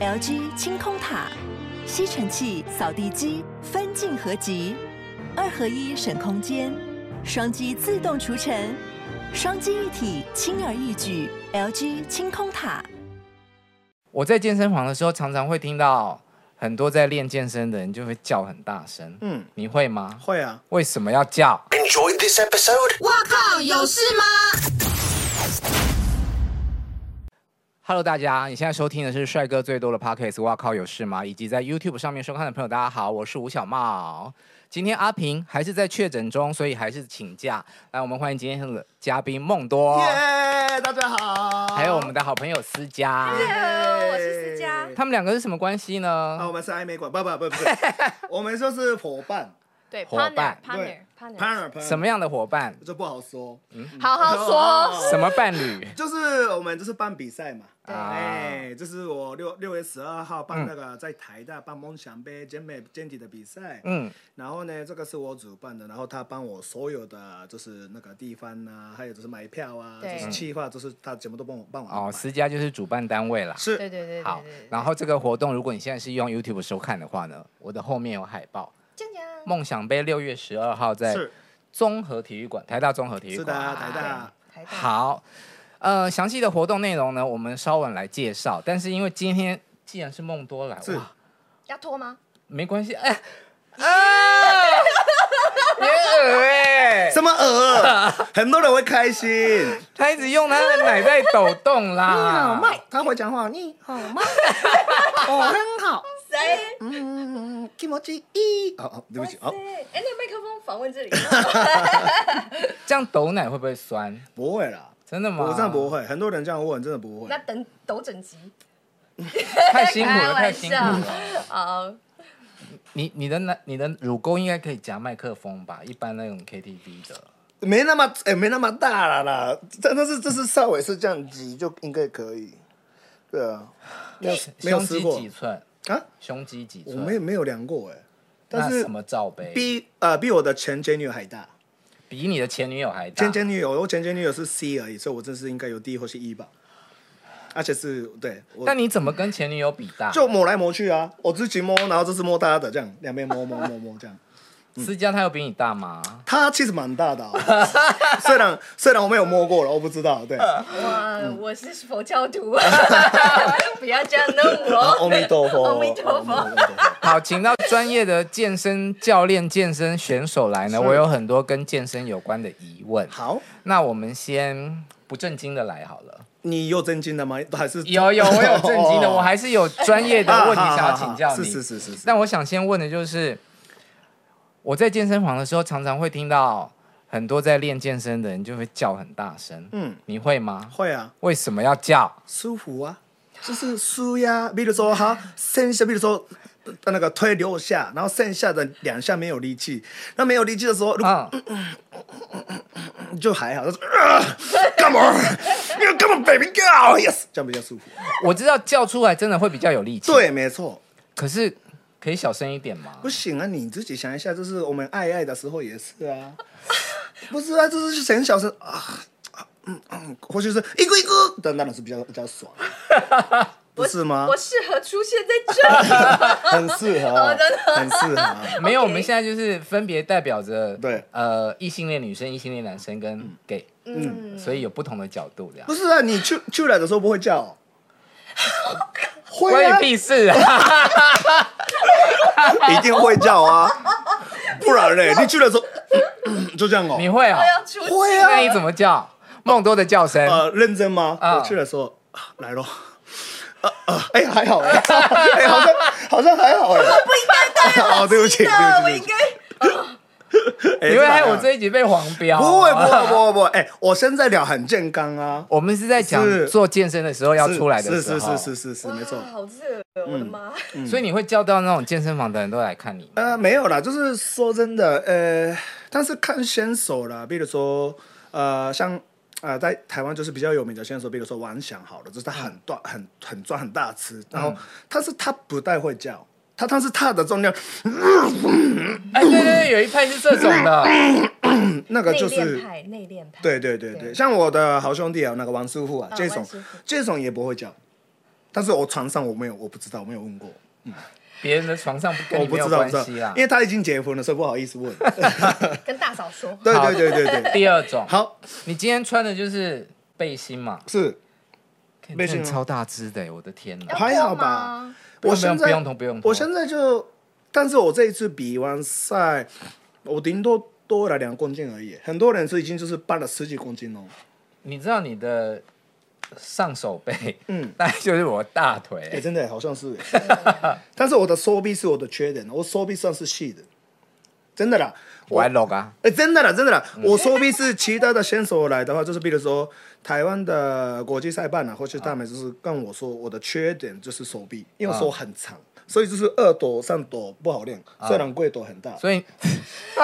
LG 清空塔，吸尘器、扫地机分镜合集，二合一省空间，双击自动除尘，双击一体轻而易举。LG 清空塔。我在健身房的时候，常常会听到很多在练健身的人就会叫很大声。嗯，你会吗？会啊。为什么要叫？Enjoy this episode。我靠，有事吗？Hello，大家，你现在收听的是帅哥最多的 Podcast。哇靠，有事吗？以及在 YouTube 上面收看的朋友，大家好，我是吴小茂。今天阿平还是在确诊中，所以还是请假。来，我们欢迎今天的嘉宾梦多。耶，yeah, 大家好。还有我们的好朋友思佳。Hello，我是思佳。他们两个是什么关系呢？啊，我们是暧昧关，不不不不是，我们说是伙伴。对，伙伴，partner，partner，什么样的伙伴？这不好说。嗯，好好说。什么伴侣？就是我们就是办比赛嘛。对。哎，就是我六六月十二号办那个在台大办梦想杯健美健体的比赛。嗯。然后呢，这个是我主办的，然后他帮我所有的就是那个地方啊，还有就是买票啊，就是计划，就是他全部都帮我办完。哦，思佳就是主办单位啦。是。对对对。好，然后这个活动，如果你现在是用 YouTube 收看的话呢，我的后面有海报。梦想杯六月十二号在综合体育馆，台大综合体育馆。是的，台大。好，呃，详细的活动内容呢，我们稍晚来介绍。但是因为今天既然是梦多来，哇，要脱吗？没关系，哎，啊，别恶哎，什么恶？很多人会开心。他一直用他的奶在抖动啦。你好麦，他会讲话。你好麦，哦，很好。嗯，気持ちいい。哦哦，对不起，哦。哎，那个麦克风访问这里。这样抖奶会不会酸？不会啦，真的吗？我真的不会，很多人这样问，真的不会。那等抖整集。太辛苦了，太辛苦了。好。你你的奶，你的乳沟应该可以夹麦克风吧？一般那种 KTV 的。没那么，哎，没那么大了啦。真的是，这是稍微是这样挤就应该可以。对啊。没有，没有试过。几寸？ 啊，胸肌几寸？我没有没有量过哎，但是什么罩杯？比呃比我的前前女友还大，比你的前女友还大。前前女友，我前前女友是 C 而已，所以我这是应该有 D 或是 E 吧，而且是对。但你怎么跟前女友比大？就摸来摸去啊，我自己摸，然后这是摸他的，这样两边摸摸摸摸这样。思佳他有比你大吗？他其实蛮大的，虽然虽然我没有摸过了，我不知道。对，哇，我是佛教徒，不要这样弄我。阿弥陀佛，阿弥陀佛。好，请到专业的健身教练、健身选手来呢，我有很多跟健身有关的疑问。好，那我们先不正经的来好了。你有正经的吗？还是有有，我有正经的，我还是有专业的 问题想要请教你。是是是是。但我想先问的就是。我在健身房的时候，常常会听到很多在练健身的人就会叫很大声。嗯，你会吗？会啊。为什么要叫？舒服啊，就是舒压。比如说哈，剩下比如说那个推六下，然后剩下的两下没有力气。那没有力气的时候，嗯，就还好。就是，Come on，Come on，baby girl，yes，这样比较舒服。我知道叫出来真的会比较有力气。对，没错。可是。可以小声一点吗？不行啊，你自己想一下，就是我们爱爱的时候也是啊，不是啊，就是很小声啊，嗯嗯，或许是一个一个，但当然是比较比较爽，不是吗？我适合出现在这里，很适合，真的很适合。没有，我们现在就是分别代表着对呃异性恋女生、异性恋男生跟 gay，嗯，所以有不同的角度这样。不是啊，你出出来的时候不会叫。关你屁事啊！一定会叫啊，不然嘞，你去的时候 就这样哦。你会啊？会啊。那你怎么叫？梦多的叫声。呃，认真吗？我去的时候 来咯。呃呃，哎，还好哎，哎，好像好像还好哎。我不应该这样。哦，对不起，对不起，我应该。因为我这一集被黄标，不会不会不会不会，哎，我现在聊很健康啊。我们是在讲做健身的时候要出来的时候，是是是是是是，没错。好热，我的妈！所以你会叫到那种健身房的人都来看你？呃，没有啦，就是说真的，呃，但是看选手啦，比如说呃，像呃，在台湾就是比较有名的选手，比如说王翔，好了，就是他很壮很很壮很大吃，然后他是他不太会叫。他当时踏的重量，哎，对对对，有一派是这种的，那个就是内敛派，内敛派，对对对对，像我的好兄弟啊，那个王师傅啊，这种这种也不会叫，但是我床上我没有，我不知道，我没有问过。嗯。别人的床上不跟你没有我不知道，关系啦因。为他已经结婚了，所以不好意思问。跟大嫂说，对对对对对，第二种，好。你今天穿的就是背心嘛？是背心啊真的超大只的，我的天哪！还好吧？我现在不用痛不用痛我现在就，但是我这一次比完赛，我顶多多了两公斤而已。很多人是已经就是搬了十几公斤哦。你知道你的上手背，嗯 大概就是我大腿哎、。真的好像是，但是我的手臂是我的缺点，我手臂算是细的，真的啦。我还 log 啊，哎、真的啦，真的啦，我手臂是其他的选手来的话，就是比如说台湾的国际赛办啊，或是他们就是跟我说，我的缺点就是手臂，因为我手很长，所以就是二朵三朵不好练，虽然贵朵很大。所以，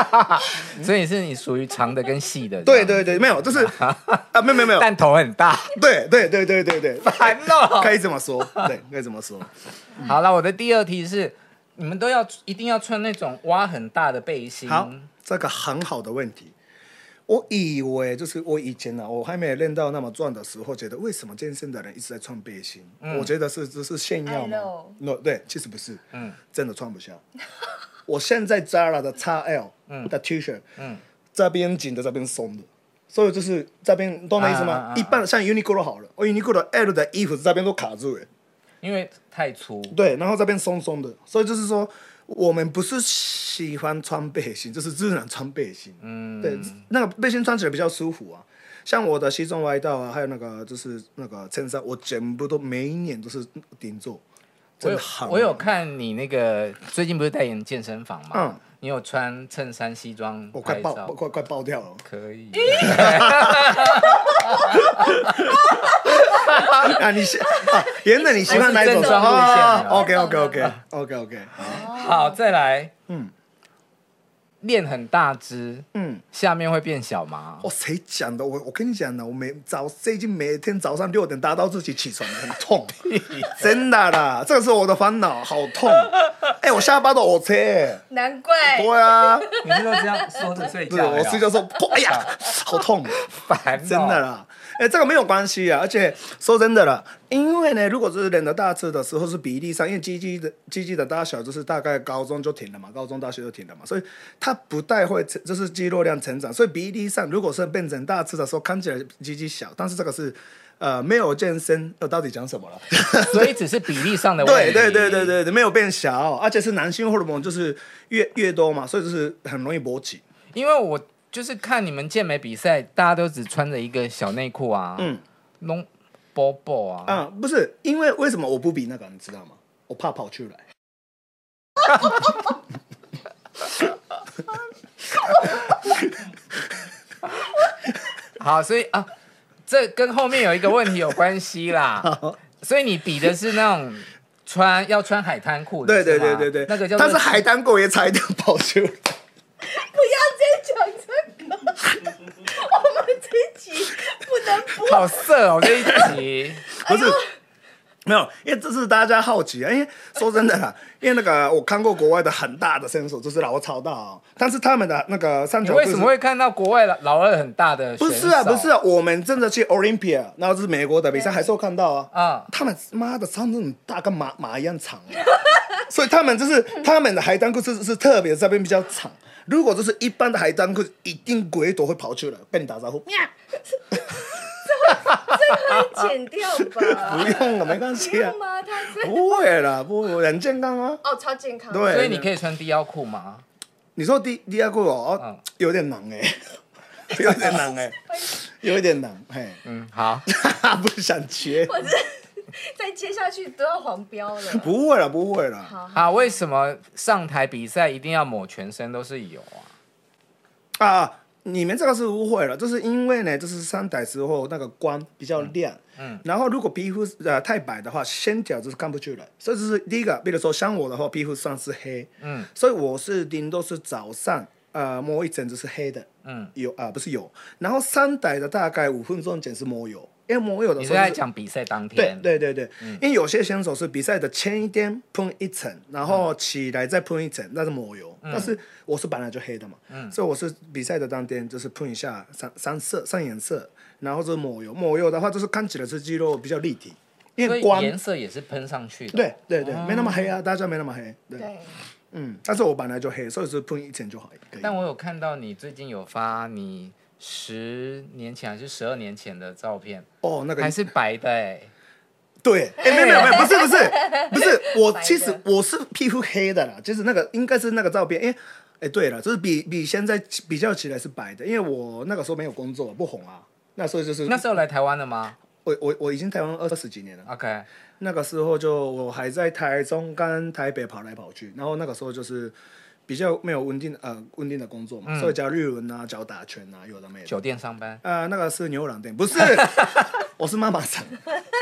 所以是你属于长的跟细的。对对对，没有，就是 啊，没有没有没有，但头很大。对对对对对对，烦哦可以这么说，对，可以这么说。好了，我的第二题是，你们都要一定要穿那种挖很大的背心。好，这个很好的问题。我以为就是我以前呢、啊，我还没有练到那么壮的时候，觉得为什么健身的人一直在穿背心？我觉得是这是炫耀吗爱露？No，对，其实不是，嗯真的穿不下。我现在 Zara 的 XL 的 T 恤，嗯这边紧的，这边松的，所以就是这边懂我意思吗？啊啊啊啊一般像 Uniqlo 好了，我 Uniqlo L 的衣服这边都卡住了。因为太粗。对，然后这边松松的，所以就是说，我们不是喜欢穿背心，就是自然穿背心。嗯，对，那个背心穿起来比较舒服啊。像我的西装外套啊，还有那个就是那个衬衫，我全部都每一年都是定做。我有真的很我有看你那个最近不是代言健身房嘛？嗯你有穿衬衫西装我快爆？快快爆掉了。可以。啊，你喜啊，原本你喜欢哪一种我是正装路线的？OK OK OK OK OK。好，再来。嗯练很大只，嗯，下面会变小吗？哦，谁讲的？我我跟你讲呢，我每早最近每天早上六点打到自己起床，很痛，真的啦，这个是我的烦恼，好痛。哎、我下巴都凹车，难怪对啊，你是都这样缩着睡不觉我睡觉说，哎呀，好痛，烦哦，真的啦。哎、这个没有关系啊，而且说真的了，因为呢，如果是人的大吃的时候是比例上，因为鸡鸡的鸡鸡的大小就是大概高中就停了嘛，高中大学就停了嘛，所以它不太会成，就是肌肉量成长，所以比例上如果是变成大吃的时候，看起来鸡鸡小，但是这个是呃没有健身，我到底讲什么了？所以只是比例上的问题。对对对对对对，没有变小，而且是男性荷尔蒙就是越越多嘛，所以就是很容易勃起。因为我就是看你们健美比赛，大家都只穿着一个小内裤啊，嗯弄波波啊，啊、不是，因为为什么我不比那个，你知道吗？我怕跑出来。好，所以啊，这跟后面有一个问题有关系啦。所以你比的是那种穿要穿海滩裤的，对对对对对，那个叫做但是海滩狗也差一点跑出来。不要再讲这个，我们这一集不能播。好色哦，这一集。不是，没有，因为这是大家好奇啊。因为说真的啦，因为那个我看过国外的很大的选手，就是老超大哦，但是他们的那个三角你为什么会看到国外老老二很大的？不是啊，不是啊，我们真的去 Olympia，然后是美国的比赛，还是有看到啊。啊他们妈的长那种大，跟马马一样长啊，所以他们就是他们的海滩裤是是特别这边比较长。如果就是一般的海滩裤，一定鬼都会跑出来跟你打招呼。这可以剪掉吧？不用了，没关不系啊用，吗？他是不会啦，不会，很健康啊。哦，超健康。对所以你可以穿低腰裤吗？你说低低腰裤哦，嗯有点难哎，有点难哎，有点难，嘿，嗯，好。不想接，我是再接下去都要黄标了。不会了，不会了。好，啊，为什么上台比赛一定要抹全身都是油啊？啊，你们这个是误会了，就是因为呢，就是上台之后那个光比较亮，嗯。然后如果皮肤呃太白的话，线条就是看不出来，所以这是第一个。比如说像我的话，皮肤算是黑，嗯。所以我是顶多是早上呃摸一整只是黑的，嗯，有啊、不是有，然后上台的大概五分钟前是摸油，因为我有的时候就是讲比赛当对天？对对对，因为有些选手是比赛的前一天喷一层，然后起来再喷一层，那是抹油。但是我是本来就黑的嘛，所以我是比赛的当天就是喷一下三三色三颜色，然后就是抹油。抹油的话就是看起来是肌肉比较立体，因为光颜色也是喷上去的。对对对，哦没那么黑啊，大家没那么黑。对，对，嗯，但是我本来就黑，所以是喷一层就好。可以但我有看到你最近有发你十年前还是十二年前的照片，哦，那个还是白的哎、对，哎、没有没有没有，不是不是 不是，我其实我是皮肤黑的啦，就是那个应该是那个照片，因为哎对了，就是比比现在比较起来是白的，因为我那个时候没有工作，不红啊，那时候就是那时候来台湾了吗？我我我已经台湾二十几年了，？OK，那个时候就我还在台中跟台北跑来跑去，然后那个时候就是比较没有稳定呃稳定的工作嘛，嗯所以教日文啊，教打拳啊，有的没有。酒店上班。呃，那个是牛郎店，不是，我是妈妈桑，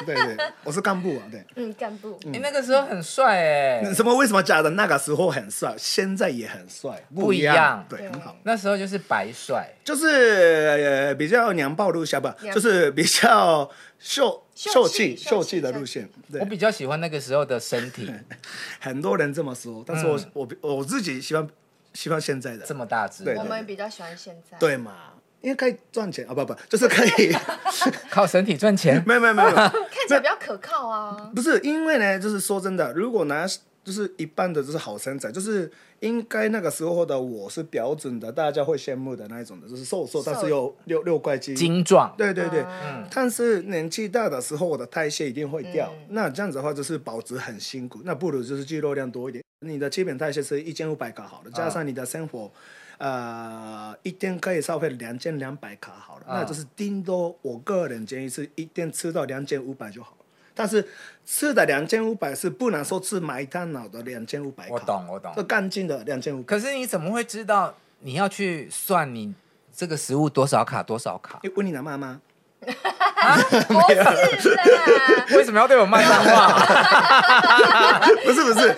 对对，我是干部啊，对。嗯，干部，你、那个时候很帅哎、什么？为什么讲的那个时候很帅，现在也很帅？不一一样对，对很好。那时候就是白帅，就是呃比较娘炮路线吧，就是比较秀秀秀气气秀气的路线。对我，比较喜欢那个时候的身体 很多人这么说，但是我嗯我我自己喜欢喜欢现在的这，么大只，对我们比较喜欢现在。对嘛？因为可以赚钱啊，不不，就是可以 靠身体赚钱。没有没有，没有看起来比较可靠啊。不是因为呢，就是说真的，如果拿就是一般的就是好身材，就是应该那个时候的我是标准的，大家会羡慕的那一种的，就是瘦瘦，但是又六六块肌。精壮，对对对，嗯但是年纪大的时候，我的代谢一定会掉。嗯那这样子的话，就是保持很辛苦。那不如就是肌肉量多一点。你的基本代谢是一千五百卡好了，加上你的生活，呃，一天可以消费两千两百卡好了，啊那就是顶多我个人建议是一天吃到两千五百就好了。但是吃的两千五百是不能说吃麦当劳的两千五百卡，我懂我懂这干净的两千五。可是你怎么会知道你要去算你这个食物多少卡多少卡？你问你的妈妈。不是啦，为什么要对我骂脏话？不是不是，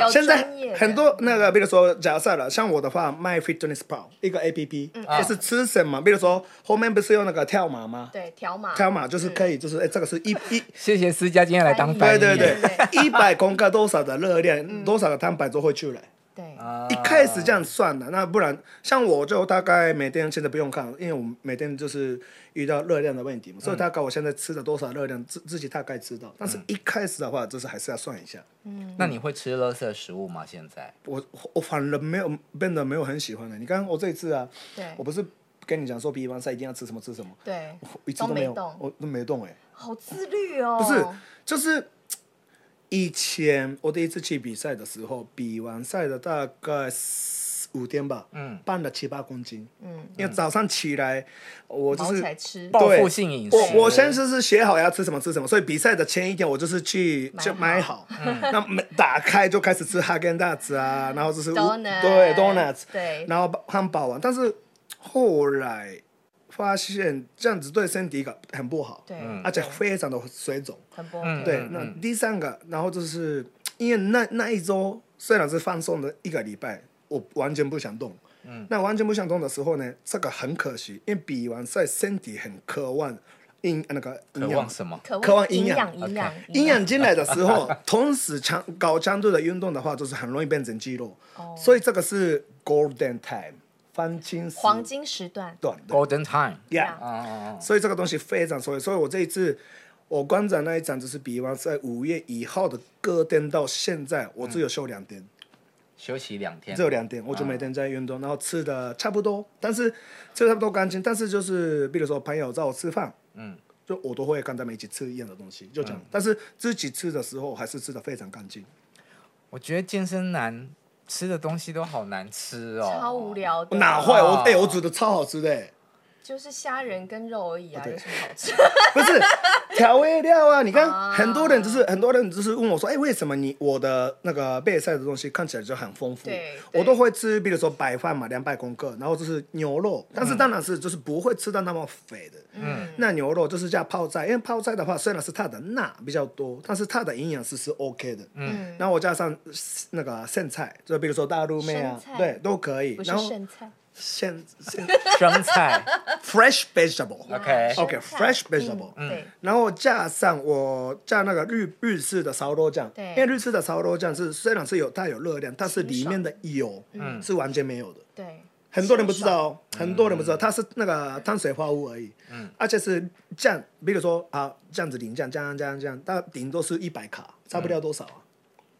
有现在很多那个，比如说假设了，像我的话，My Fitness Pal 一个 A P P，就是吃什么，比如说后面不是有那个跳码吗？对条码，跳码就是可以，就是哎，这个是一一，谢谢思佳今天来当翻译。对对对。对，一百公克多少的热量，多少的蛋白就会出来。对，啊一开始这样算的，那不然像我就大概每天现在不用看，因为我每天就是遇到热量的问题嘛，所以大概我现在吃了多少热量自自己大概知道，但是一开始的话就是还是要算一下。嗯那你会吃垃圾食物吗？现在？我我反而没有变得没有很喜欢的。你看我这一次啊，对我不是跟你讲说比完赛一定要吃什么吃什么，对，我一次都没有，都没动我都没动哎、好自律哦。不是，就是以前我第一次去比赛的时候，比完赛的大概四五天吧，嗯。胖了七八公斤，嗯，因为早上起来我就是来吃，报复性饮食。我我先是是写好要吃什么吃什么，所以比赛的前一天我就是去就买好，那每打开就开始吃哈根达斯啊，然后就是对 donuts，对。然后汉堡啊，但是后来发现这样子对身体很不好，对，而且非常的水肿。很不嗯 OK。对，嗯那第三个，然后就是因为那那一周虽然是放松的一个礼拜，我完全不想动。嗯，那完全不想动的时候呢，这个很可惜，因为比完赛身体很渴望营那个营渴望养，什么？渴渴望营营养营养，营养进来的时候，同时强高强度的运动的话，就是很容易变成肌肉。哦所以这个是 golden time 黄金时黄金时段，短的 Golden Time。，yeah。啊啊啊！所以这个东西非常重要。所以我这一次我观展那一场就是比方在五月一号的隔天到现在，我只有休两天，休息两天。只有两天，我就每天在运动，然后吃的差不多，但是吃的差不多干净，但是就是比如说朋友找我吃饭，嗯，就我都会跟他们一起吃一样的东西，就这样。但是自己吃的时候还是吃的非常干净。我觉得健身男吃的东西都好难吃哦，超无。聊的。哪会？我哦哎、我煮的超好吃的、欸，就是虾仁跟肉而已啊，有什么好吃？不是调味料啊！你看啊很多人就是很多人就是问我说，哎、为什么你我的那个备赛的东西看起来就很丰富？对我都会吃，比如说白饭嘛，两百公克，然后就是牛肉，但是当然是就是不会吃到那么肥的。嗯，那牛肉就是加泡菜，因为泡菜的话虽然是它的钠比较多，但是它的营养是是 OK 的。嗯，然后我加上那个剩菜，就比如说大陆妹啊对，都可以。不是然后剩菜，现现 生菜。fresh vegetable。OK fresh vegetable 嗯，然后加上我加那个日日式的烧肉酱，对。因为日式的烧肉酱是虽然是有它有热量，但是里面的油嗯。是完全没有的。对，很多人不知道哦，很多人不知道，它是那个碳水化合物而已，嗯，而且是酱，比如说啊，这样子淋酱，这样这样这样，它顶多是一百卡，差不了多少啊，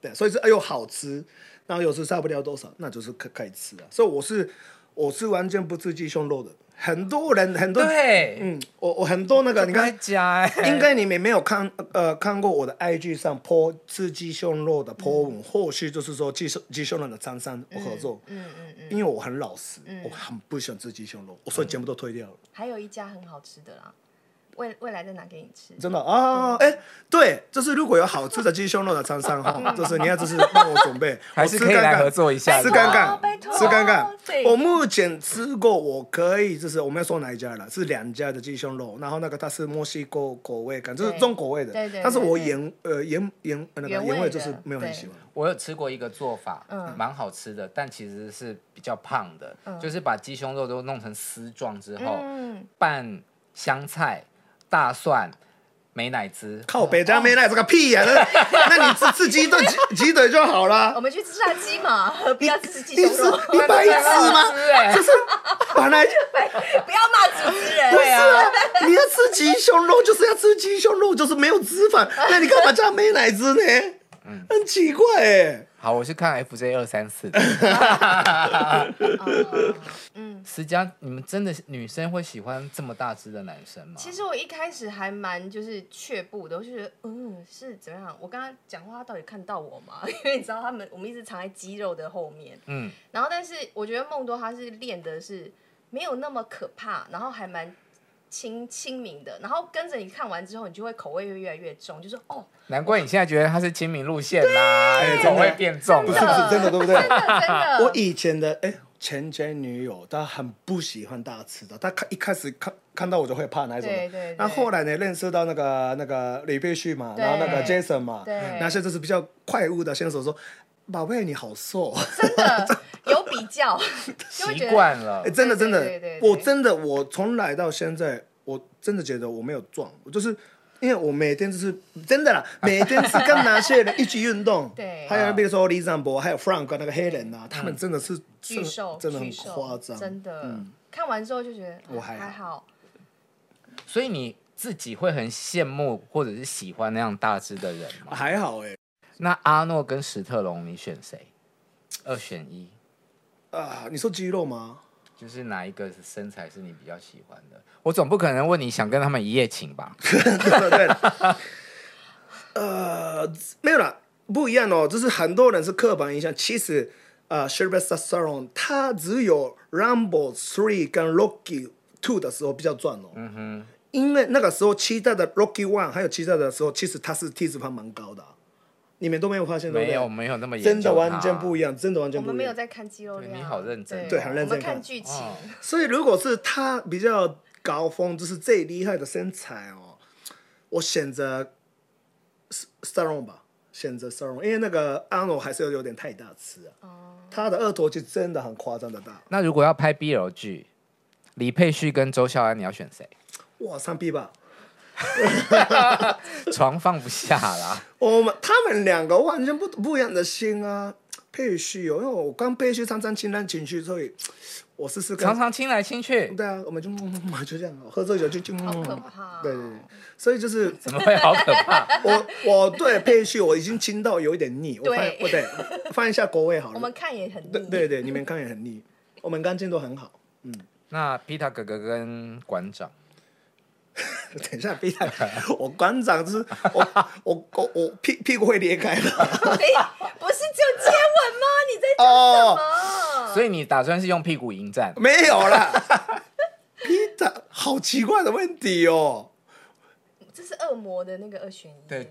对，所以是又好吃，然后又是差不了多少，那就是可可以吃啊，所以我是我是完全不吃鸡胸肉的。很多人很多对，嗯，我我很多那个，你看，应该你们没有看呃看过我的 IG 上 po 吃鸡胸肉的 po 文，或许就是说鸡胸鸡胸肉的厂商我合作，嗯嗯嗯，因为我很老实，我很不喜欢吃鸡胸肉，我所以全部都推掉了。还有一家很好吃的啦。未未来再拿给你吃，真的啊！哎，对，就是如果有好吃的鸡胸肉的餐商哈，就是你要就是帮我准备，还是可以来合作一下，吃看看，吃看看。我目前吃过，我可以就是我们要说哪一家了，是两家的鸡胸肉，然后那个它是墨西哥口味，感就是重口味的，对对。但是我盐呃盐盐那个盐味就是没有很喜欢。我有吃过一个做法，嗯，蛮好吃的，但其实是比较胖的，就是把鸡胸肉都弄成丝状之后，拌香菜。大蒜、美乃滋，靠北加美乃滋个屁呀！那 那你吃吃鸡腿鸡鸡腿就好了。我们去吃炸鸡嘛，何必要吃鸡胸肉？你白痴吗？就是本来就 不要骂主持人。对啊，你要吃鸡胸肉就是要吃鸡胸肉，就是没有脂肪。那你干嘛加美乃滋呢？很奇怪哎。好，我是看 FJ 二三四的。嗯，思佳，你们真的女生会喜欢这么大只的男生吗？其实我一开始还蛮就是却步的，我就觉得嗯是怎么样？我跟他讲话，他到底看到我吗？因为你知道他们，我们一直藏在肌肉的后面。嗯。然后，但是我觉得梦多他是练的是没有那么可怕，然后还蛮。亲亲民的，然后跟着你看完之后，你就会口味会越来越重，就说哦，难怪你现在觉得他是亲民路线啦，口味变重，不是不是真的，对不对？真的真的。我以前的哎前前女友，她很不喜欢大吃的，她看一开始看看到我就会怕那种的。对对。那后来呢，认识到那个那个李佩旭嘛，然后那个 Jason 嘛，那些就是比较快物的先手说，宝贝你好瘦，真的有比较，习惯了。哎，真的真的，我真的我从来到现在。我真的觉得我没有壮，我就是因为我每天就是真的啦，每天是跟那些人一起运动，对，还有比如说李尚博，还有 Frank 那个黑人啊，他们真的是巨瘦，真的很夸张，真的。看完之后就觉得我还还好。所以你自己会很羡慕或者是喜欢那样大只的人吗？还好哎。那阿诺跟史特龙，你选谁？二选一。啊，你说肌肉吗？就是哪一个身材是你比较喜欢的？我总不可能问你想跟他们一夜情吧？对对呃，没有啦，不一样哦。就是很多人是刻板印象，其实啊，Sylvester Stallone 他只有 ramblethree 跟 Rocky Two 的时候比较壮哦。嗯哼。因为那个时候期待的 Rocky One 还有期待的时候，其实他是体脂肪蛮高的。你们都没有发现，没有没有那么真的完全不一样，真的完全不一样。我们没有在看肌肉量，你好认真，对，很认真。我们看剧情。所以如果是他比较高峰，就是最厉害的身材哦，我选择 Stallone 吧，选择 Stallone，因为那个 Arnold 还是有有点太大吃啊。他的二头肌真的很夸张的大。那如果要拍 BL 剧，李佩旭跟周孝安，你要选谁？哇，三 B 吧。床放不下啦！我们他们两个完全不不一样的心啊，配序哦，因为我刚配序常常亲来亲去，所以我试试看。常常亲来亲去。对啊，我们就就这样，喝醉酒就就。好可怕。对对对，所以就是怎么会好可怕？我我对配序我已经亲到有一点腻，我放不对，放一下国味好了。我们看也很腻。对对，你们看也很腻，我们干净都很好。嗯，那皮塔哥哥跟馆长。等一下，别太开！我馆长就是 我，我我我屁屁股会裂开的。不是就接吻吗？你在讲什么？Oh, 所以你打算是用屁股迎战？没有啦。Peter，好奇怪的问题哦。这是恶魔的那个二选一。对，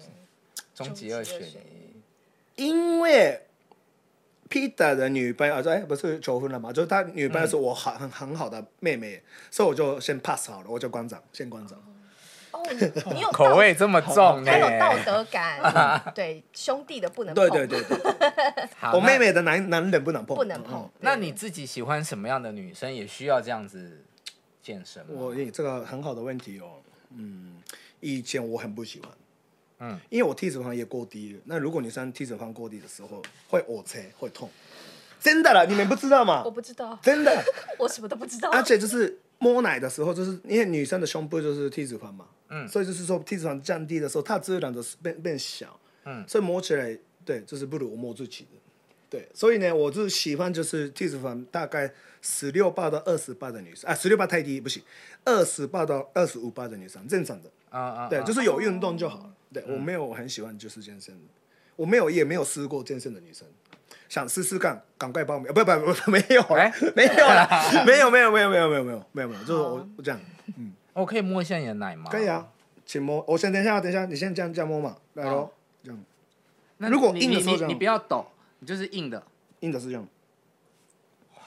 终极二选一。因为 Peter 的女朋友说：“哎，不是求婚了吗？就是他女朋友是我很很很好的妹妹，嗯、所以我就先 pass 好了，我就馆长，先馆长。”哦，你有 口味这么重，还有道德感，对兄弟的不能碰。对对对对，我妹妹的男男人不能碰，不能碰。那你自己喜欢什么样的女生？也需要这样子健身吗？我这个很好的问题哦。嗯，以前我很不喜欢，嗯，因为我体脂肪也过低了。那如果女生体脂肪过低的时候，会呕车，会痛。真的了，你们不知道吗？我不知道，真的，我什么都不知道。而且就是摸奶的时候，就是因为女生的胸部就是体脂肪嘛，嗯，所以就是说体脂肪降低的时候，它自然的变变小，嗯，所以摸起来对，就是不如我摸自己的，对，所以呢，我就喜欢就是体脂肪大概十六八到二十八的女生，啊，十六八太低不行，二十八到二十五八的女生正常的，啊啊，对，就是有运动就好了，对，我没有很喜欢就是健身，我没有也没有试过健身的女生。想试试看，赶快报名！不不不，没有，哎，没有了，没有没有没有没有没有没有没有没有，就是我我这样，嗯，我可以摸一下你的奶吗？可以啊，请摸。我先等一下，等一下，你先这样这样摸嘛，来喽，这样。那如果硬的时候，你不要抖，你就是硬的，硬的是这样。哇，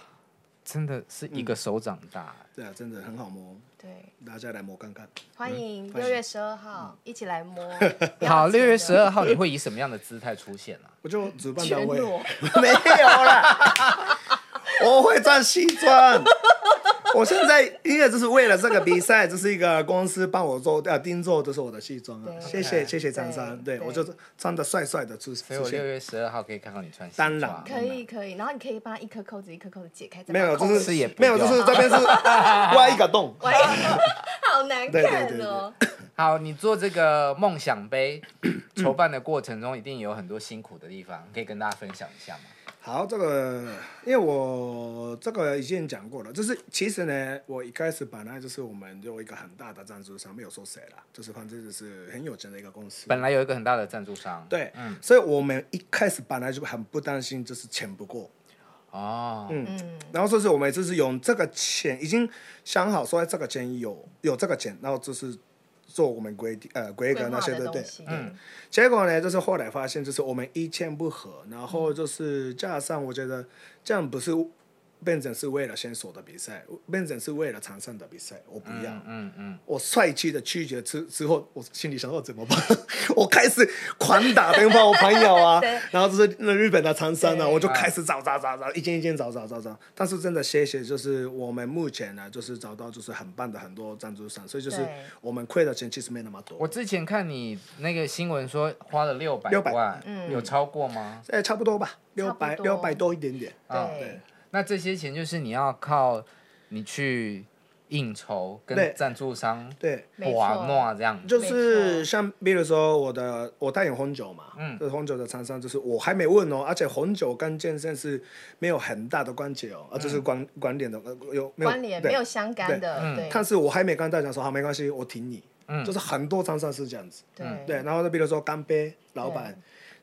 真的是一个手掌大，对啊，真的很好摸。对，大家来摸看看。欢迎六月十二号一起来摸。好，六月十二号你会以什么样的姿态出现呢？我就主办单位 没有啦，我会穿西装。我现在因为就是为了这个比赛，这是一个公司帮我做呃定做，这是我的西装啊。谢谢谢谢张三，对我就穿的帅帅的出。所以我六月十二号可以看到你穿西装。当然可以可以，然后你可以帮他一颗扣子一颗扣子解开。没有，就是没有，就是这边是 挖一个洞。挖一个洞，好难看哦。好，你做这个梦想杯 筹办的过程中，一定有很多辛苦的地方，可以跟大家分享一下吗？好，这个因为我这个已经讲过了，就是其实呢，我一开始本来就是我们有一个很大的赞助商，没有说谁了，就是反正就是很有钱的一个公司。本来有一个很大的赞助商。对，嗯，所以我们一开始本来就很不担心，就是钱不够。哦，嗯，然后就是我们就是用这个钱，已经想好说这个钱有有这个钱，然后就是。做我们规定呃规格那些的对，嗯，结果呢就是后来发现就是我们意见不合，然后就是加上我觉得这样不是。变成是为了选手的比赛，变成是为了场上的比赛，我不要。嗯嗯，嗯我帅气的拒绝之之后，我心里想说怎么办？我开始狂打电话，我朋友啊，然后就是那日本的厂商呢，对我就开始找找找找，一件一件找找找找。但是真的谢谢，就是我们目前呢，就是找到就是很棒的很多赞助商，所以就是我们亏的钱其实没那么多。我之前看你那个新闻说花了六百万，嗯，有超过吗？哎，差不多吧，六百六百多一点点。对。对那这些钱就是你要靠你去应酬跟赞助商对瓦诺这样，就是像比如说我的我代言红酒嘛，嗯，这红酒的厂商就是我还没问哦，而且红酒跟健身是没有很大的关节哦，啊就是关关联的有没有关联没有相干的，对。但是我还没跟大家说好没关系，我挺你，嗯，就是很多厂商是这样子，对。对，然后呢，比如说干杯老板，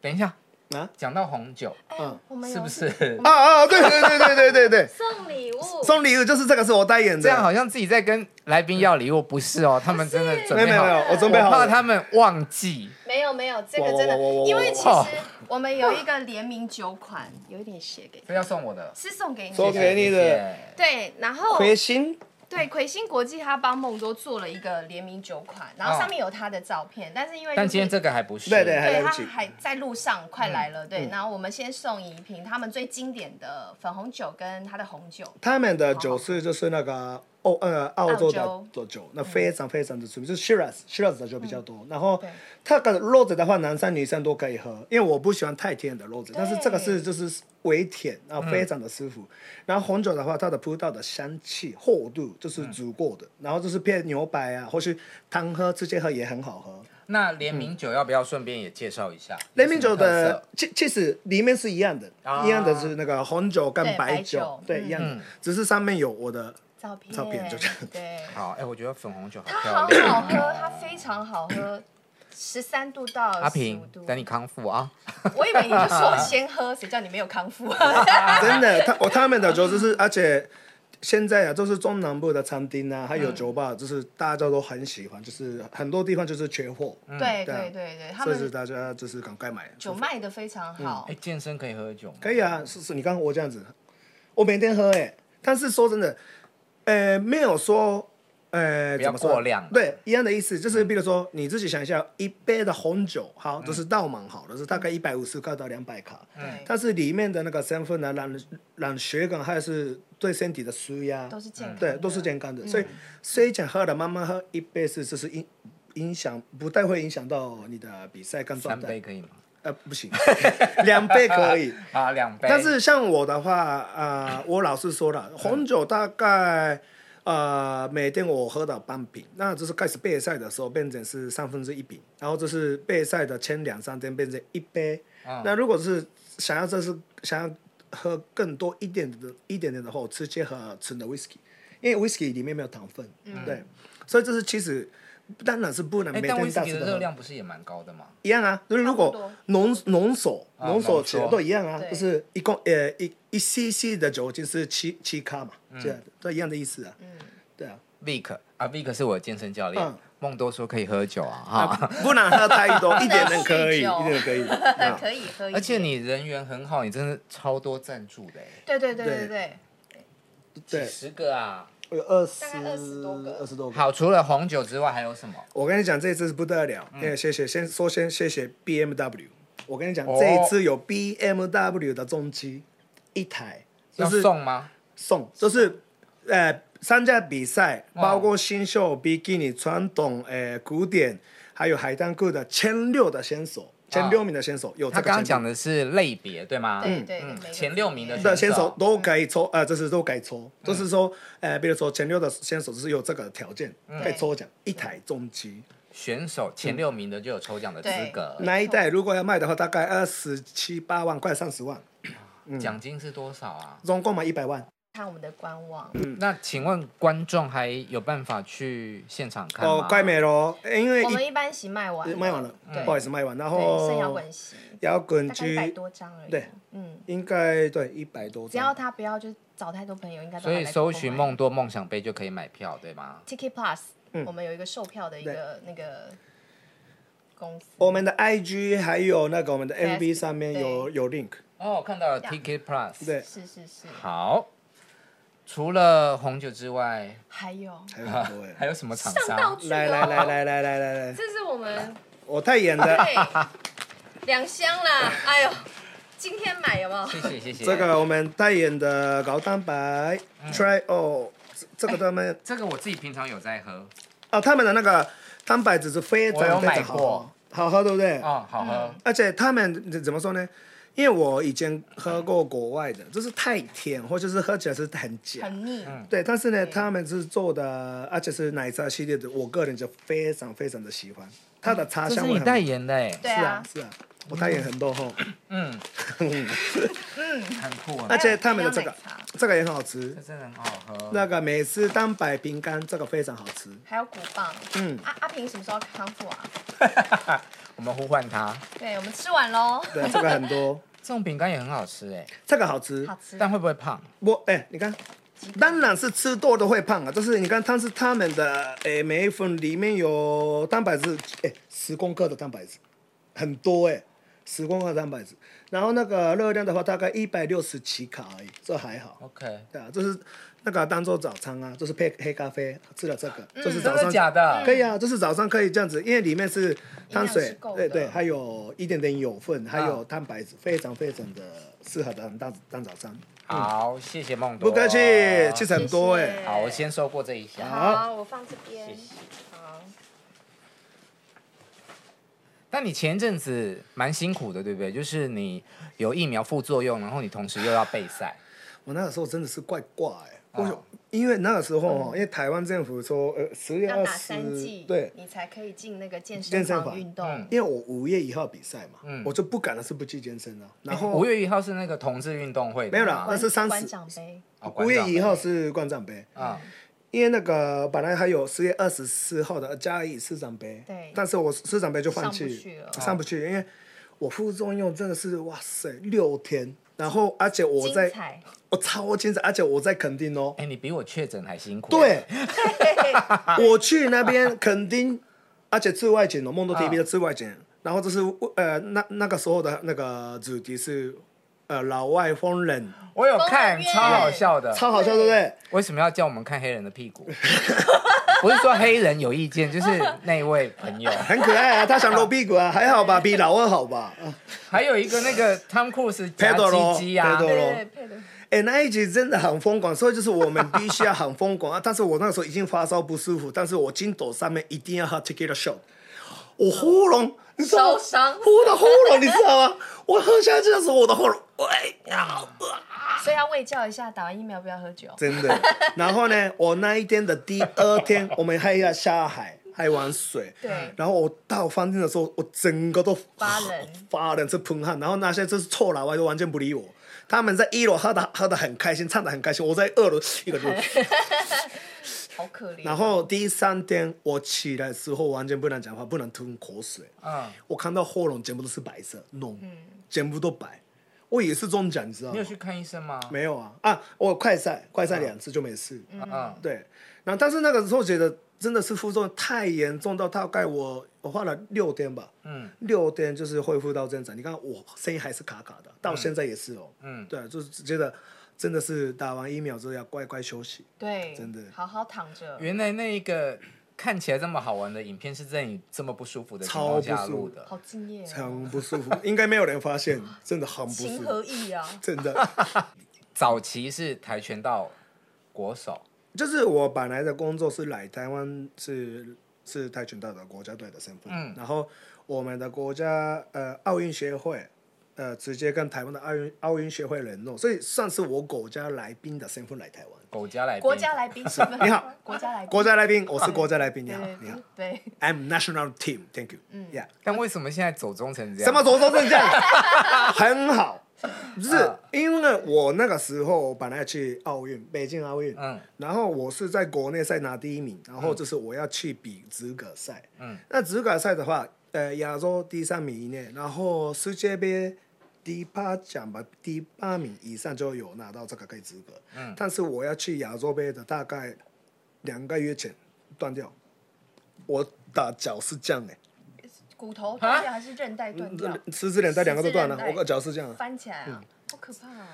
等一下。啊，讲到红酒，嗯，是不是？啊啊，对对对对对对对，送礼物，送礼物就是这个是我代言的，这样好像自己在跟来宾要礼物，不是哦，他们真的准备好，没有没有，我准备好，我怕他们忘记，没有没有，这个真的，因为其实我们有一个联名酒款，有一点写给，非要送我的，是送给你，送给你的，对，然后魁星。对，魁星国际他帮梦多做了一个联名酒款，然后上面有他的照片，但是因为但今天这个还不是，对对，对他还在路上，快来了，对，然后我们先送一瓶他们最经典的粉红酒跟他的红酒，他们的酒是就是那个澳呃澳洲的酒，那非常非常的出名，就是 Shiraz Shiraz 的酒比较多，然后它的 Rose 的话，男生女生都可以喝，因为我不喜欢太甜的 Rose，但是这个是就是。微甜，然后非常的舒服。嗯、然后红酒的话，它的葡萄的香气、厚度就是足够的。嗯、然后就是配牛排啊，或是汤喝，直接喝也很好喝。那联名酒要不要顺便也介绍一下？联、嗯、名酒的其其实里面是一样的，啊、一样的是那个红酒跟白酒，对，一样只是上面有我的照片，照片就这样。对，好，哎，我觉得粉红酒好它好好喝，它非常好喝。十三度到阿平，等你康复啊！我以为你就说先喝，谁叫你没有康复？真的，他我他们的酒就是，而且现在啊，就是中南部的餐厅啊，还有酒吧，就是大家都很喜欢，就是很多地方就是缺货。对对对对，他们是大家就是赶快买。酒卖的非常好。哎，健身可以喝酒？可以啊，是是，你刚刚我这样子，我每天喝哎，但是说真的，呃，没有说。呃，比较过量。对，一样的意思，就是比如说你自己想一下，一杯的红酒，好，都是倒满好的，是大概一百五十克到两百卡。嗯。但是里面的那个成分呢，让让血管还是对身体的舒压，都是健康。对，都是健康的。所以睡前喝的，慢慢喝一杯是，就是影影响不太会影响到你的比赛跟状态。三杯可以吗？呃，不行，两杯可以。啊，两杯。但是像我的话，啊、呃，我老实说了，红酒大概，呃，每天我喝到半瓶，那就是开始备赛的时候变成是三分之一瓶，然后就是备赛的前两三天变成一杯。嗯、那如果是想要这是想要喝更多一点的一点点的话，直接喝纯的 whisky，因为 whisky 里面没有糖分，嗯、对，所以这是其实。当然是不能每天大吃的。但威士忌的热量不是也蛮高的吗？一样啊，就是如果浓浓缩浓缩酒都一样啊，就是一共呃一一 cc 的酒精是七七卡嘛，这样都一样的意思啊。嗯，对啊。Vic 啊，Vic 是我的健身教练。梦多说可以喝酒啊，哈，不能喝太多，一点点可以，一点 可以，可以喝。而且你人缘很好，你真的超多赞助的。对对对对对，几十个啊。有二十，二十多个，二十多个。好，除了红酒之外，还有什么？我跟你讲，这一次是不得了。嗯，谢谢，先说先谢谢 BMW。我跟你讲，这一次有 BMW 的重机一台，要送吗？送，就是呃，参加比赛，包括新秀、比基尼、传统、呃，古典，还有海滩裤的前六的选手。前六名的选手有这个，他刚刚讲的是类别对吗？对对，前六名的选手都可以抽，呃，这是都可以抽，就是说，呃，比如说前六的选手是有这个条件可以抽奖一台重机。选手前六名的就有抽奖的资格。那一代如果要卖的话，大概二十七八万，快三十万。奖金是多少啊？总共嘛一百万。看我们的官网。嗯，那请问观众还有办法去现场看吗？哦，快没了，因为我们一般席卖完，卖完了，不好意思，卖完，然后剩摇滚席，摇滚区一百多张而已。对，嗯，应该对一百多张。只要他不要就找太多朋友，应该。所以搜寻梦多梦想杯就可以买票，对吗？Ticket Plus，我们有一个售票的一个那个公司。我们的 IG 还有那个我们的 MV 上面有有 link。哦，看到了 Ticket Plus，对，是是是。好。除了红酒之外，还有还有很多 还有什么厂商？来来来来来来来，这是我们我代言的，两箱啦！哎呦，今天买有没有？谢谢谢谢。这个我们代言的高蛋白，Try 哦，这个他们这个我自己平常有在喝。哦，他们的那个蛋白质是非常非常好，好喝对不对？哦，好喝。而且他们怎么说呢？因为我以前喝过国外的，就是太甜，或者是喝起来是很假，很腻。对，但是呢，他们是做的，而且是奶茶系列的，我个人就非常非常的喜欢。它的茶香味。这是你代言的哎。是啊是啊，我代言很多吼。嗯。嗯。很酷啊。而且他们的这个，这个也很好吃。这真的很好喝。那个美式蛋白饼干，这个非常好吃。还有鼓棒。嗯。阿阿平什么时候康复啊？我们呼唤他。对，我们吃完喽。对，这个很多。这种饼干也很好吃哎。这个好吃。好吃。但会不会胖？不哎，你看，当然是吃多都会胖啊。就是你看，它是他们的哎，每一份里面有蛋白质哎，十公克的蛋白质，很多哎，十公克的蛋白质。然后那个热量的话，大概一百六十七卡而已，这还好。OK。对啊，就是。那个当做早餐啊，就是配黑咖啡吃了这个，就是早上假的，可以啊，就是早上可以这样子，因为里面是汤水，对对，还有一点点油分，还有蛋白质，非常非常的适合当当当早餐。好，谢谢梦多，不客气，其实很多哎。好，我先收过这一箱。好，我放这边。谢谢。好。但你前一阵子蛮辛苦的，对不对？就是你有疫苗副作用，然后你同时又要备赛。我那个时候真的是怪挂哎。我因为那个时候哦，因为台湾政府说，呃，十月二十，对，你才可以进那个健身房运动。因为我五月一号比赛嘛，我就不敢的是不去健身了。然后五月一号是那个同志运动会，没有了，那是三十。五月一号是冠状杯啊，因为那个本来还有十月二十四号的嘉义市长杯，对，但是我市长杯就放弃，上不去，因为我副作用真的是哇塞六天。然后，而且我在，我超精彩，而且我在垦丁哦。哎，你比我确诊还辛苦。对，我去那边垦丁，而且最外景哦，梦多 TV 的最外景。然后这是呃，那那个时候的那个主题是呃老外疯人。我有看，超好笑的，超好笑，对不对？为什么要叫我们看黑人的屁股？不是说黑人有意见，就是 那位朋友很可爱啊，他想露屁股啊，还好吧，比老二好吧。还有一个那个汤库斯夹鸡鸡啊，哎，那一集真的很疯狂，所以就是我们必须要很疯狂啊。但是我那时候已经发烧不舒服，但是我筋斗上面一定要喝 tequila shot。我喉咙你知道吗？我的喉咙你知道吗？我喝下去的时候，我的喉咙，哎呀！所以要喂教一下，打完疫苗不要喝酒。真的。然后呢，我那一天的第二天，我们还要下海，还玩水。对。然后我到饭店的时候，我整个都发冷，发冷，是喷汗。然后那些就是臭老外都完全不理我，他们在一楼喝的喝的很开心，唱的很开心。我在二楼一个人。好可怜。然后第三天我起来的时候，完全不能讲话，不能吞口水。嗯。我看到喉咙全部都是白色，脓，全部都白。我也是中奖，你知道吗？你有去看医生吗？没有啊，啊，我快赛，快赛两次就没事。嗯嗯，对。然后，但是那个时候觉得真的是副作用太严重，到大概我我花了六天吧。嗯。六天就是恢复到正常。你看我声音还是卡卡的，到现在也是哦。嗯。对，就是觉得真的是打完疫苗之后要乖乖休息。对。真的。好好躺着。原来那一个。看起来这么好玩的影片是在你这么不舒服的情况下录的，好敬业，超不舒服，应该没有人发现，真的很不舒服。情何以啊？真的。早期是跆拳道国手，就是我本来的工作是来台湾是是跆拳道的国家队的身份，嗯，然后我们的国家呃奥运协会。呃，直接跟台湾的奥运奥运协会联络，所以算是我国家来宾的身份来台湾。国家来宾，国家来宾。你好，国家来宾，国家来宾，我是国家来宾。你好，你好。对，I'm national team，thank you。嗯，Yeah。但为什么现在走中成这样？什么走中成这样？很好，就是因为我那个时候本来要去奥运，北京奥运，嗯，然后我是在国内赛拿第一名，然后就是我要去比资格赛，嗯，那资格赛的话。呃，亚洲第三名以内，然后世界杯第八奖吧，第八名以上就有拿到这个可以资格。嗯。但是我要去亚洲杯的大概两个月前断掉，我打脚是这样的。骨头断掉还是韧带断掉？十字韧带两个都断了，我的脚是这样。翻起来啊，好可怕啊！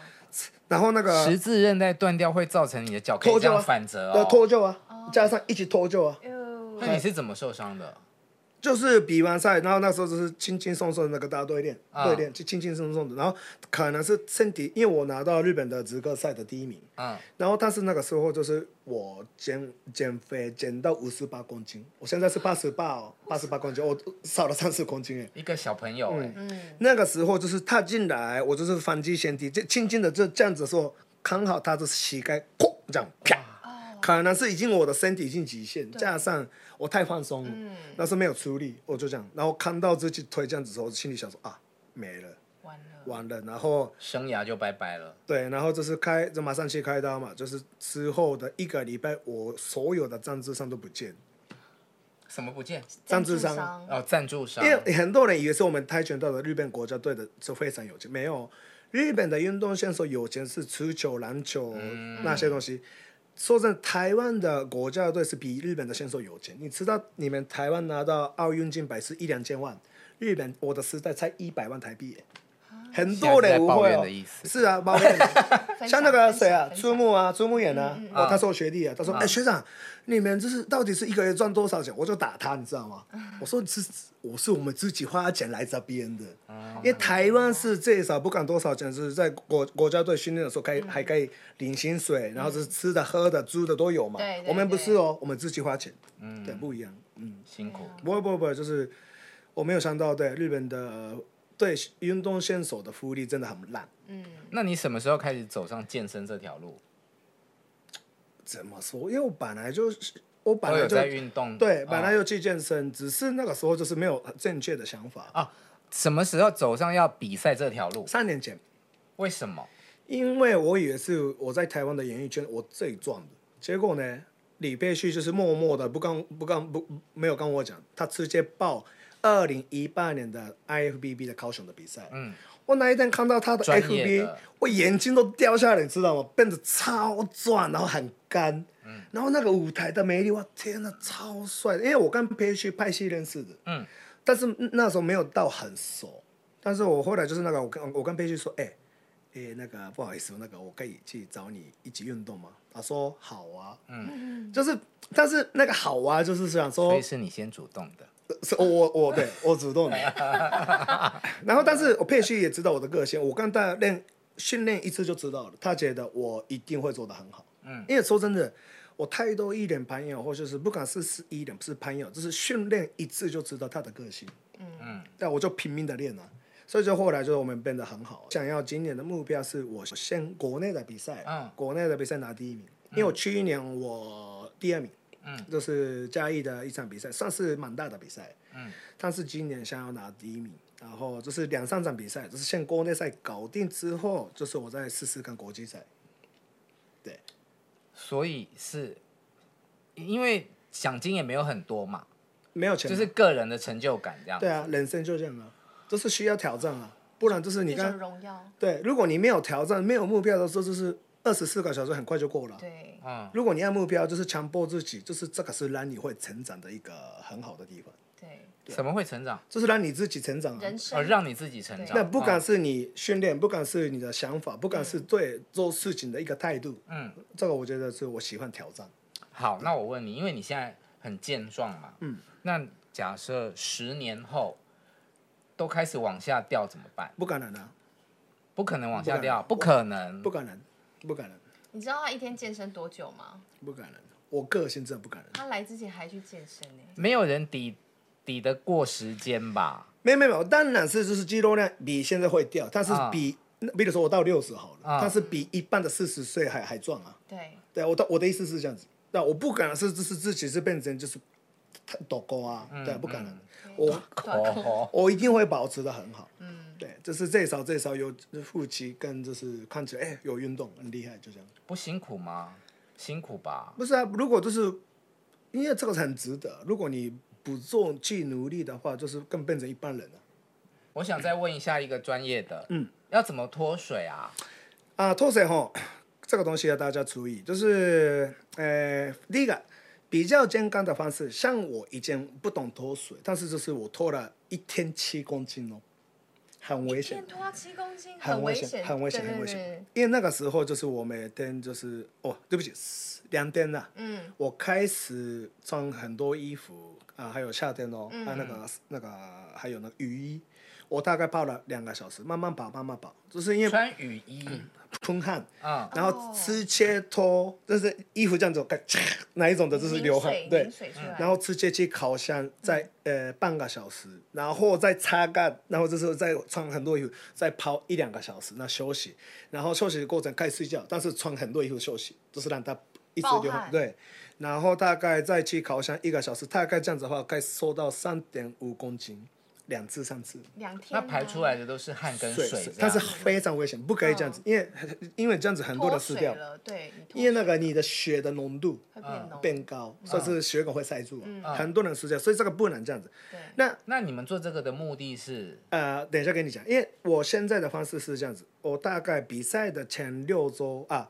然后那个十字韧带断掉会造成你的脚可以这样反折哦。脱臼啊，加上一起脱臼啊。那你是怎么受伤的？就是比完赛，然后那时候就是轻轻松松的那个大队练，对练就轻轻松松的。然后可能是身体，因为我拿到日本的资格赛的第一名，嗯，然后但是那个时候就是我减减肥减到五十八公斤，我现在是八十八哦，八十八公斤，我少了三十公斤哎。一个小朋友哎，嗯，那个时候就是踏进来，我就是反击先踢，就轻轻的就这样子说，刚好他的膝盖砰这样啪。可能是已经我的身体已经极限，加上我太放松了，那是没有出力，我就这样，然后看到自己腿这样子的时候，我心里想说啊，没了，完了，完了，然后生涯就拜拜了。对，然后就是开，就马上去开刀嘛，就是之后的一个礼拜，我所有的赞助商都不见。什么不见？赞助商哦，赞助商。因为很多人以为是我们跆拳道的日本国家队的就非常有钱，没有，日本的运动选手有钱是足球、篮球那些东西。说真的，台湾的国家队是比日本的选手有钱。你知道，你们台湾拿到奥运金牌是一两千万，日本我的时代才一百万台币。很多人误会哦，是啊，抱怨。像那个谁啊，朱木啊，朱木演啊，哦，他是我学弟啊，他说，哎，学长，你们就是到底是一个月赚多少钱？我就打他，你知道吗？我说是，我是我们自己花钱来这边的，因为台湾是最少不管多少钱，是在国国家队训练的时候可以还可以领薪水，然后是吃的喝的住的都有嘛。我们不是哦，我们自己花钱，嗯，对，不一样，嗯，辛苦。不会不会不会，就是我没有想到，对日本的。对运动选手的福利真的很烂。嗯，那你什么时候开始走上健身这条路？怎么说？因为我本来就是我本来就在运动，对，本来就去健身，哦、只是那个时候就是没有正确的想法啊。什么时候走上要比赛这条路？三年前。为什么？因为我以为是我在台湾的演艺圈我最赚的，结果呢，李沛旭就是默默的不跟不跟不没有跟我讲，他直接报。二零一八年的 IFBB 的高雄的比赛，嗯，我那一天看到他的 FB，我眼睛都掉下来，你知道吗？变得超壮，然后很干，嗯，然后那个舞台的魅力，哇，天呐，超帅！因为我跟佩旭拍戏认识的，嗯，但是那时候没有到很熟，但是我后来就是那个，我跟我跟佩旭说，哎、欸，哎、欸，那个不好意思，那个我可以去找你一起运动吗？他说好啊，嗯，就是，但是那个好啊，就是想说，所以是你先主动的。是我我对我主动的，然后但是我佩西也知道我的个性，我跟他练训练一次就知道了，他觉得我一定会做得很好，嗯，因为说真的，我太多艺人朋友，或者是不管是是艺人不是朋友，就是训练一次就知道他的个性。嗯。嗯，但我就拼命的练了，所以就后来就是我们变得很好。想要今年的目标是我先国内的比赛，嗯，国内的比赛拿第一名，因为我去年我第二名，嗯，就是嘉义的一场比赛，算是蛮大的比赛，嗯，但是今年想要拿第一名，然后就是两三场比赛，就是先国内赛搞定之后，就是我再试试看国际赛。对，所以是，因为奖金也没有很多嘛，没有钱，就是个人的成就感这样。对啊，人生就这样啊，都、就是需要挑战啊，不然就是你看荣耀。对，如果你没有挑战、没有目标的时候，就是二十四个小时很快就过了。对，嗯，如果你要目标，就是强迫自己，就是这个是让你会成长的一个很好的地方。对。什么会成长？就是让你自己成长，人生。哦，让你自己成长。那不管是你训练，不管是你的想法，不管是对做事情的一个态度，嗯，这个我觉得是我喜欢挑战。好，那我问你，因为你现在很健壮嘛，嗯，那假设十年后都开始往下掉怎么办？不可能啊，不可能往下掉，不可能，不可能，不可能。你知道他一天健身多久吗？不可能，我个性真的不可能。他来之前还去健身呢，没有人抵。抵得过时间吧？没有没有，当然是就是肌肉量比现在会掉，但是比，嗯、比如说我到六十好了，嗯、但是比一般的四十岁还还壮啊。对，对我的我的意思是这样子，但我不可能是就是自己是变成就是抖高啊，嗯、对，不可能，嗯、我我一定会保持的很好，嗯，对，就是最少最少有腹肌跟就是看起来哎有运动很厉害，就这样。不辛苦吗？辛苦吧？不是啊，如果就是因为这个很值得，如果你。不做去努力的话，就是更变成一般人了。我想再问一下一个专业的，嗯，要怎么脱水啊？啊，脱水吼，这个东西要大家注意，就是呃，第一个比较健康的方式，像我以前不懂脱水，但是就是我脱了一天七公斤哦。很危险，很危险，很危险，很危险。因为那个时候就是我每天就是哦，对不起，两天了。嗯，我开始穿很多衣服啊，还有夏天哦，还有那个那个还有那个雨衣，我大概泡了两个小时，慢慢跑，慢慢跑，就是因为穿雨衣。喷汗啊，然后吃切脱，就是衣服这样子，哪一种的，就是流汗，对，然后直接去烤箱，再呃半个小时，然后再擦干，然后就是再穿很多衣服，再泡一两个小时，那休息，然后休息的过程可以睡觉，但是穿很多衣服休息，就是让它一直流汗，对，然后大概再去烤箱一个小时，大概这样子的话，可以瘦到三点五公斤。两次、三次，两天，那排出来的都是汗跟水，它是非常危险，不可以这样子，因为因为这样子很多的失掉，对，因为那个你的血的浓度变高，所以是血管会塞住，很多人失掉，所以这个不能这样子。那那你们做这个的目的是？呃，等一下跟你讲，因为我现在的方式是这样子，我大概比赛的前六周啊，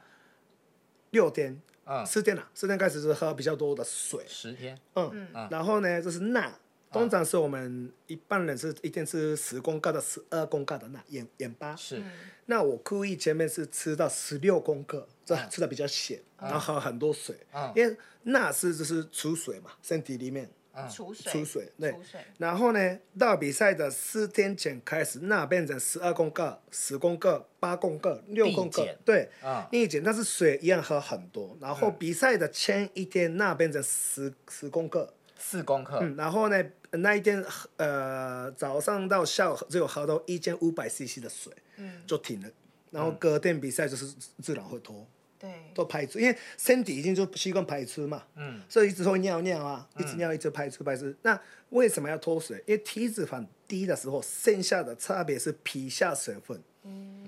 六天，四天了，四天开始是喝比较多的水，十天，嗯，然后呢就是钠。通常是我们一般人是一天吃十公克到十二公克的钠盐盐巴，是。那我故意前面是吃到十六公克，这吃的比较咸，然后喝很多水，因为钠是就是储水嘛，身体里面。储水。储水对。然后呢，到比赛的四天前开始，钠变成十二公克、十公克、八公克、六公克，对，逆减，但是水一样喝很多。然后比赛的前一天，钠变成十十公克。四公克，嗯，然后呢，那一天呃早上到下午只有喝到一千五百 CC 的水，嗯，就停了，然后隔天比赛就是自然会脱，对，都排出，因为身体已经就习惯排出嘛，嗯，所以一直会尿尿啊，一直尿一直排出排出。那为什么要脱水？因为体脂肪低的时候，剩下的差别是皮下水分，嗯，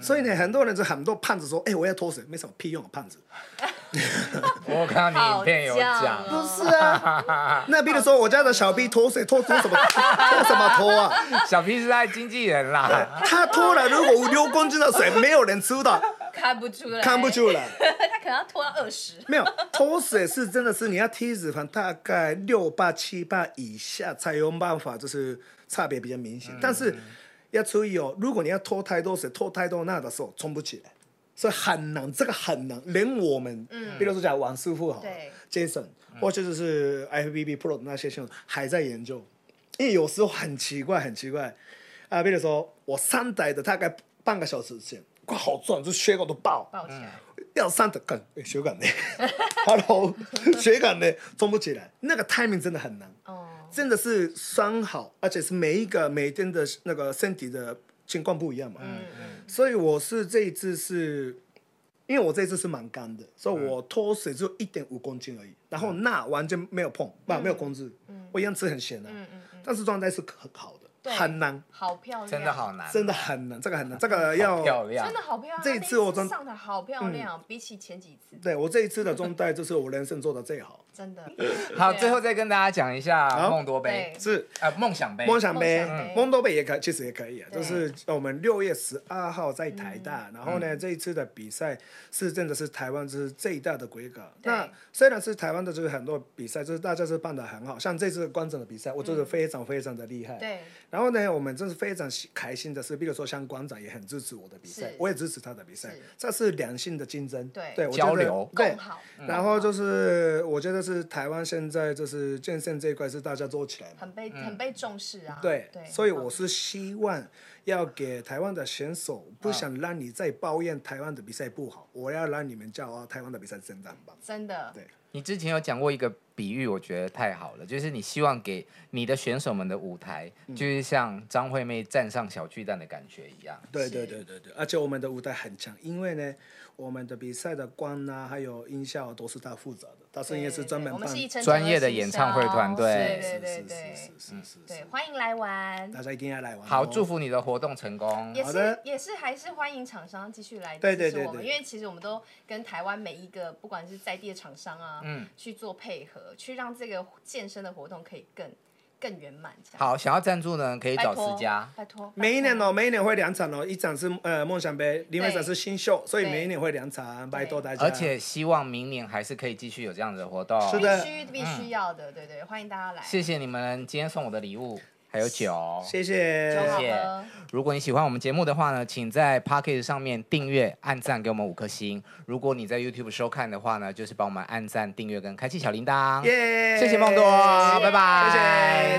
所以呢，很多人就很多胖子说，哎，我要脱水，没什么屁用啊，胖子。我看到你影片有讲，不是啊？那比如说我家的小 B 脱水脱脱什么脱什么脱啊？小 B 是他经纪人啦，他脱了如果五六公斤的水，没有人知道，看不出来，看不出来，他可能要脱到二十。没有脱水是真的是你要体脂肪大概六八七八以下才有办法，就是差别比较明显。但是要注意哦，如果你要拖太多水、拖太多钠的时候，冲不起来。所以很难，这个很难，连我们，嗯，比如说讲王师傅好，Jason，或者是 FBB Pro 那些选手还在研究，因为有时候很奇怪，很奇怪，啊，比如说我三台的大概半个小时前，哇，好壮，这血管都爆，爆起来，要上的梗，血管呢？Hello，血管呢？冲不起来，那个 timing 真的很难。哦，真的是伤好，而且是每一个每天的那个身体的情况不一样嘛。嗯嗯。所以我是这一次是，因为我这一次是蛮干的，所以我脱水只有一点五公斤而已，然后钠完全没有碰，不没有控制。嗯。我一样吃很咸的。但是状态是很好的。很难，好漂亮，真的好难，真的很难，这个很难，这个要漂亮，真的好漂亮。这一次我真上的好漂亮，比起前几次。对我这一次的中带，就是我人生做的最好。真的。好，最后再跟大家讲一下梦多杯，是呃梦想杯，梦想杯，梦多杯也可，其实也可以啊。就是我们六月十二号在台大，然后呢，这一次的比赛是真的是台湾就是最大的规格。那虽然是台湾的，就是很多比赛，就是大家是办的很好，像这次观众的比赛，我做得非常非常的厉害。对。然后呢，我们真是非常开心的是，比如说像馆长也很支持我的比赛，我也支持他的比赛，这是良性的竞争，对，交流，对。然后就是我觉得是台湾现在就是健身这一块是大家做起来，很被很被重视啊。对，所以我是希望要给台湾的选手，不想让你再抱怨台湾的比赛不好，我要让你们骄傲，台湾的比赛真的很棒。真的。对。你之前有讲过一个比喻，我觉得太好了，就是你希望给你的选手们的舞台，嗯、就是像张惠妹站上小巨蛋的感觉一样。对对对对对，而且我们的舞台很强，因为呢，我们的比赛的光啊，还有音效都是他负责的，他是应该是专门办专业的演唱会团队。对对对对，是是是对，欢迎来玩，大家一定要来玩。好，祝福你的活动成功。也是也是还是欢迎厂商继续来支持我们，对对对，因为其实我们都跟台湾每一个不管是在地的厂商啊。嗯，去做配合，去让这个健身的活动可以更更圆满。好，想要赞助呢，可以找思佳。拜托。每一年哦，每一年会两场哦，一场是呃梦想杯，另外一场是新秀，所以每一年会两场，拜托大家。而且希望明年还是可以继续有这样子的活动。是的，必须必须要的，对对，欢迎大家来。谢谢你们今天送我的礼物。还有酒，谢谢，谢谢。如果你喜欢我们节目的话呢，请在 Podcast 上面订阅、按赞，给我们五颗星。如果你在 YouTube 收看的话呢，就是帮我们按赞、订阅跟开启小铃铛。耶，谢谢梦多，拜拜，谢谢。